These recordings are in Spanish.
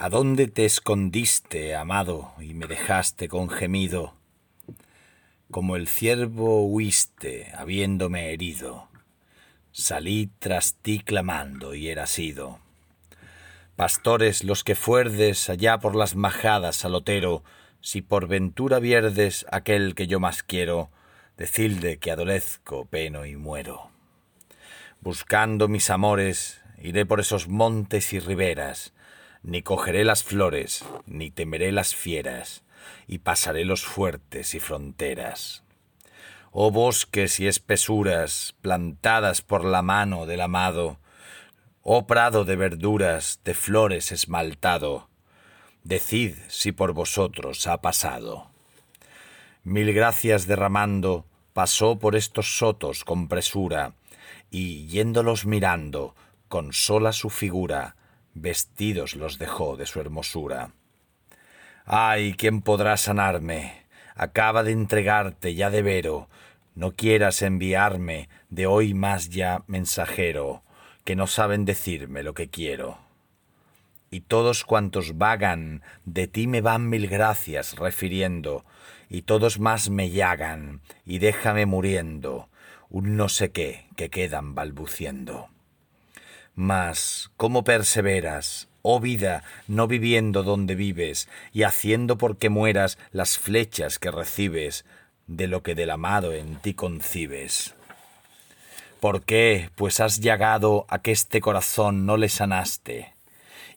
¿A dónde te escondiste, amado, y me dejaste con gemido? Como el ciervo huiste, habiéndome herido. Salí tras ti clamando y era sido. Pastores los que fuerdes allá por las majadas al otero, si por ventura vierdes aquel que yo más quiero, decilde que adolezco, peno y muero. Buscando mis amores, iré por esos montes y riberas, ni cogeré las flores, ni temeré las fieras, y pasaré los fuertes y fronteras. Oh bosques y espesuras, plantadas por la mano del amado, oh prado de verduras, de flores esmaltado, decid si por vosotros ha pasado. Mil gracias derramando, pasó por estos sotos con presura, y yéndolos mirando, con sola su figura, vestidos los dejó de su hermosura. Ay, ¿quién podrá sanarme? Acaba de entregarte ya de vero, no quieras enviarme de hoy más ya mensajero, que no saben decirme lo que quiero. Y todos cuantos vagan de ti me van mil gracias refiriendo, y todos más me llagan, y déjame muriendo, un no sé qué que quedan balbuciendo. Mas, ¿cómo perseveras, oh vida, no viviendo donde vives, y haciendo porque mueras las flechas que recibes de lo que del amado en ti concibes? ¿Por qué, pues has llagado a que este corazón no le sanaste?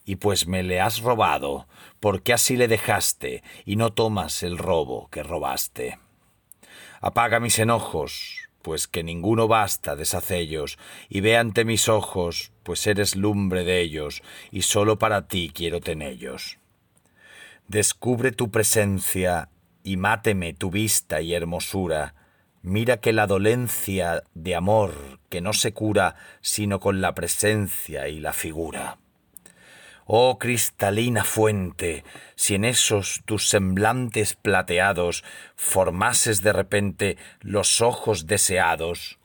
Y pues me le has robado, ¿por qué así le dejaste y no tomas el robo que robaste? Apaga mis enojos, pues que ninguno basta deshacellos, y ve ante mis ojos, pues eres lumbre de ellos, y sólo para ti quiero tenellos. Descubre tu presencia, y máteme tu vista y hermosura, mira que la dolencia de amor que no se cura sino con la presencia y la figura. Oh cristalina fuente, si en esos tus semblantes plateados formases de repente los ojos deseados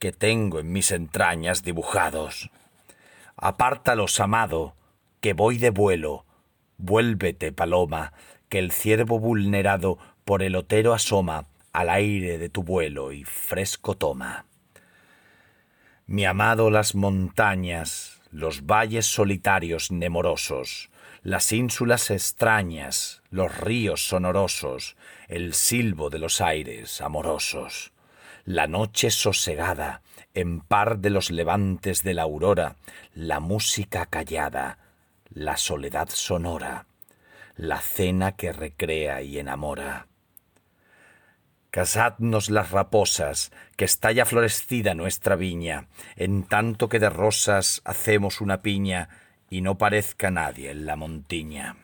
que tengo en mis entrañas dibujados. Apártalos, amado, que voy de vuelo, vuélvete, paloma, que el ciervo vulnerado por el otero asoma al aire de tu vuelo y fresco toma. Mi amado las montañas, los valles solitarios nemorosos, las ínsulas extrañas, los ríos sonorosos, el silbo de los aires amorosos, la noche sosegada, en par de los levantes de la aurora, la música callada, la soledad sonora, la cena que recrea y enamora. Casadnos las raposas, que está ya florecida nuestra viña, en tanto que de rosas hacemos una piña y no parezca nadie en la montiña.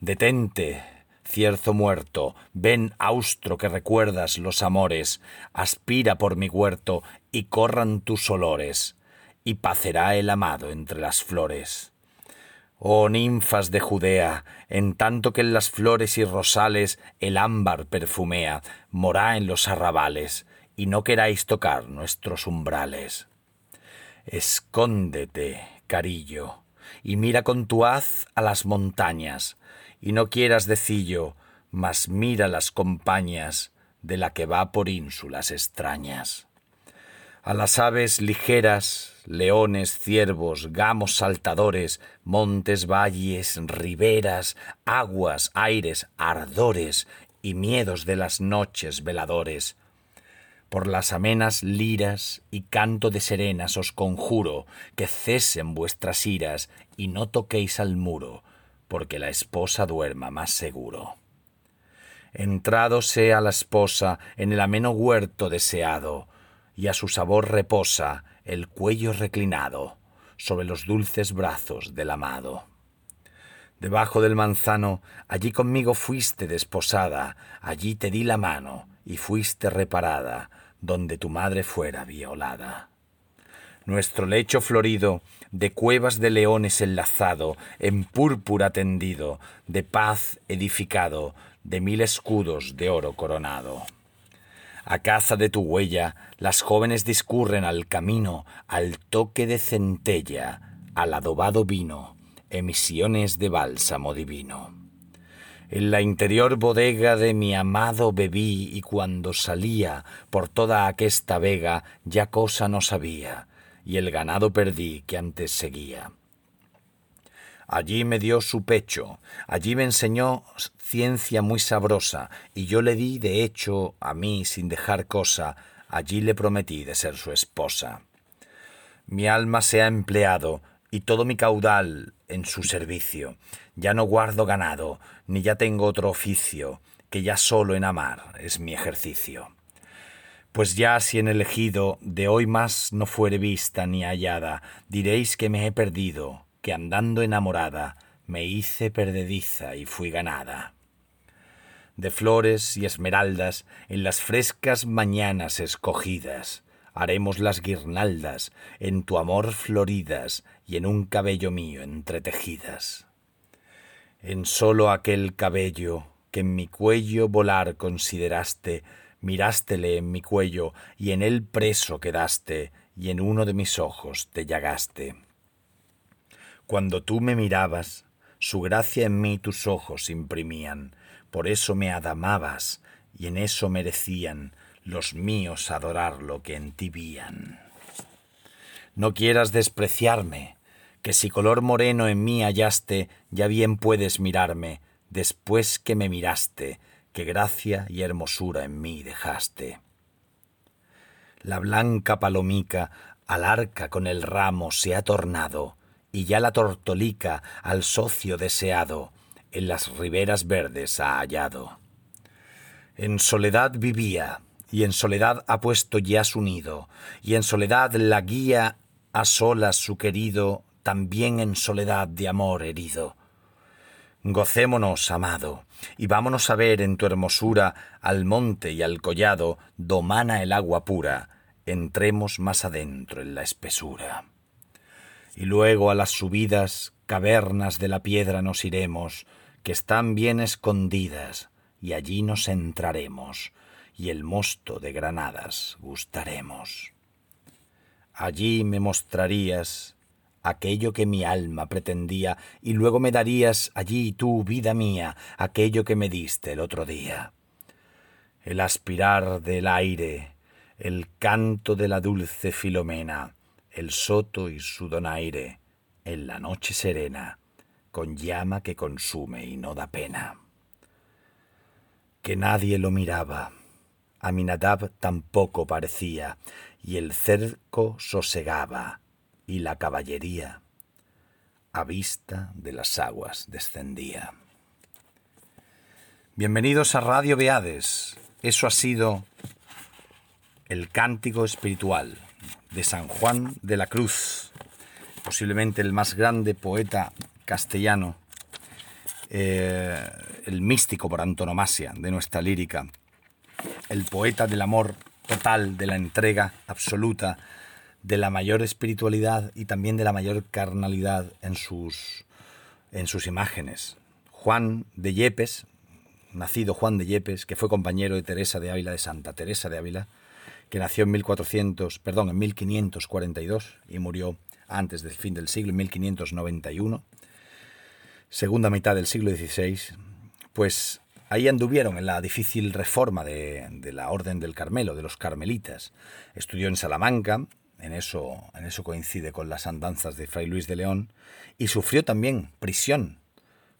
Detente, cierzo muerto, ven austro que recuerdas los amores, aspira por mi huerto y corran tus olores, y pacerá el amado entre las flores. Oh ninfas de Judea, en tanto que en las flores y rosales el ámbar perfumea, morá en los arrabales, y no queráis tocar nuestros umbrales. Escóndete, carillo, y mira con tu haz a las montañas, y no quieras decillo, mas mira las compañías de la que va por ínsulas extrañas. A las aves ligeras leones, ciervos, gamos saltadores, montes, valles, riberas, aguas, aires, ardores y miedos de las noches veladores. Por las amenas liras y canto de serenas os conjuro que cesen vuestras iras y no toquéis al muro, porque la esposa duerma más seguro. Entrado sea la esposa en el ameno huerto deseado, y a su sabor reposa el cuello reclinado sobre los dulces brazos del amado. Debajo del manzano, allí conmigo fuiste desposada, allí te di la mano y fuiste reparada, donde tu madre fuera violada. Nuestro lecho florido, de cuevas de leones enlazado, en púrpura tendido, de paz edificado, de mil escudos de oro coronado. A caza de tu huella, las jóvenes discurren al camino, al toque de centella, al adobado vino, emisiones de bálsamo divino. En la interior bodega de mi amado bebí y cuando salía por toda aquesta vega ya cosa no sabía y el ganado perdí que antes seguía. Allí me dio su pecho, allí me enseñó ciencia muy sabrosa, y yo le di de hecho a mí sin dejar cosa, allí le prometí de ser su esposa. Mi alma se ha empleado, y todo mi caudal en su servicio. Ya no guardo ganado, ni ya tengo otro oficio, que ya solo en amar es mi ejercicio. Pues ya si en el ejido de hoy más no fuere vista ni hallada, diréis que me he perdido, que andando enamorada me hice perdediza y fui ganada. De flores y esmeraldas en las frescas mañanas escogidas, haremos las guirnaldas en tu amor floridas y en un cabello mío entretejidas. En solo aquel cabello que en mi cuello volar consideraste, mirástele en mi cuello y en él preso quedaste y en uno de mis ojos te llagaste. Cuando tú me mirabas, su gracia en mí tus ojos imprimían, por eso me adamabas, y en eso merecían los míos adorar lo que en ti vían. No quieras despreciarme, que si color moreno en mí hallaste, ya bien puedes mirarme, después que me miraste, que gracia y hermosura en mí dejaste. La blanca palomica al arca con el ramo se ha tornado, y ya la tortolica al socio deseado en las riberas verdes ha hallado. En soledad vivía, y en soledad ha puesto ya su nido, y en soledad la guía a solas su querido, también en soledad de amor herido. Gocémonos, amado, y vámonos a ver en tu hermosura al monte y al collado, domana el agua pura, entremos más adentro en la espesura y luego a las subidas cavernas de la piedra nos iremos, que están bien escondidas, y allí nos entraremos, y el mosto de granadas gustaremos. Allí me mostrarías aquello que mi alma pretendía, y luego me darías allí tú, vida mía, aquello que me diste el otro día. El aspirar del aire, el canto de la dulce Filomena, el soto y su donaire, en la noche serena, con llama que consume y no da pena. Que nadie lo miraba, Aminadab tampoco parecía, y el cerco sosegaba, y la caballería a vista de las aguas descendía. Bienvenidos a Radio Beades. Eso ha sido el cántico espiritual de San Juan de la Cruz, posiblemente el más grande poeta castellano, eh, el místico por antonomasia de nuestra lírica, el poeta del amor total, de la entrega absoluta, de la mayor espiritualidad y también de la mayor carnalidad en sus, en sus imágenes. Juan de Yepes, nacido Juan de Yepes, que fue compañero de Teresa de Ávila, de Santa Teresa de Ávila, que nació en 1400, perdón, en 1542 y murió antes del fin del siglo, en 1591, segunda mitad del siglo XVI, pues ahí anduvieron en la difícil reforma de, la Orden del Carmelo, de los carmelitas. Estudió en Salamanca, en eso, en eso coincide con las andanzas de Fray Luis de León, y sufrió también prisión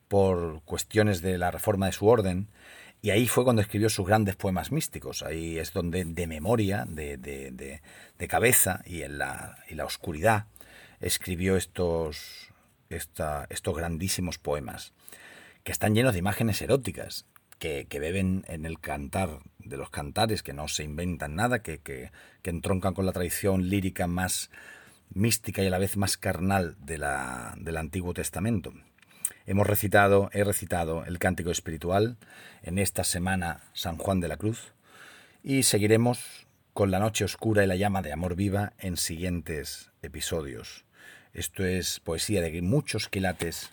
por cuestiones de la reforma de su orden, y ahí fue cuando escribió sus grandes poemas místicos. Ahí es donde de memoria, de, de, cabeza y en la, y la, oscuridad escribió estos, estos grandísimos poemas, que están llenos de imágenes eróticas, que, que, beben en el cantar de los cantares, que no se inventan nada, que, que, que entroncan con la tradición lírica más mística y a la vez más carnal de la, del Antiguo Testamento. Hemos recitado, he recitado el cántico espiritual en esta semana San Juan de la Cruz y seguiremos con la noche oscura y la llama de amor viva en siguientes episodios. Esto es poesía de muchos quilates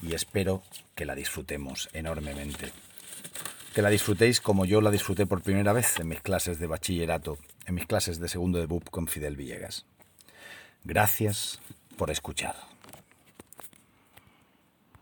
y espero que la disfrutemos enormemente. Que la disfrutéis como yo la disfruté por primera vez en mis clases de bachillerato, en mis clases de segundo de BUP con Fidel Villegas. Gracias por escuchar.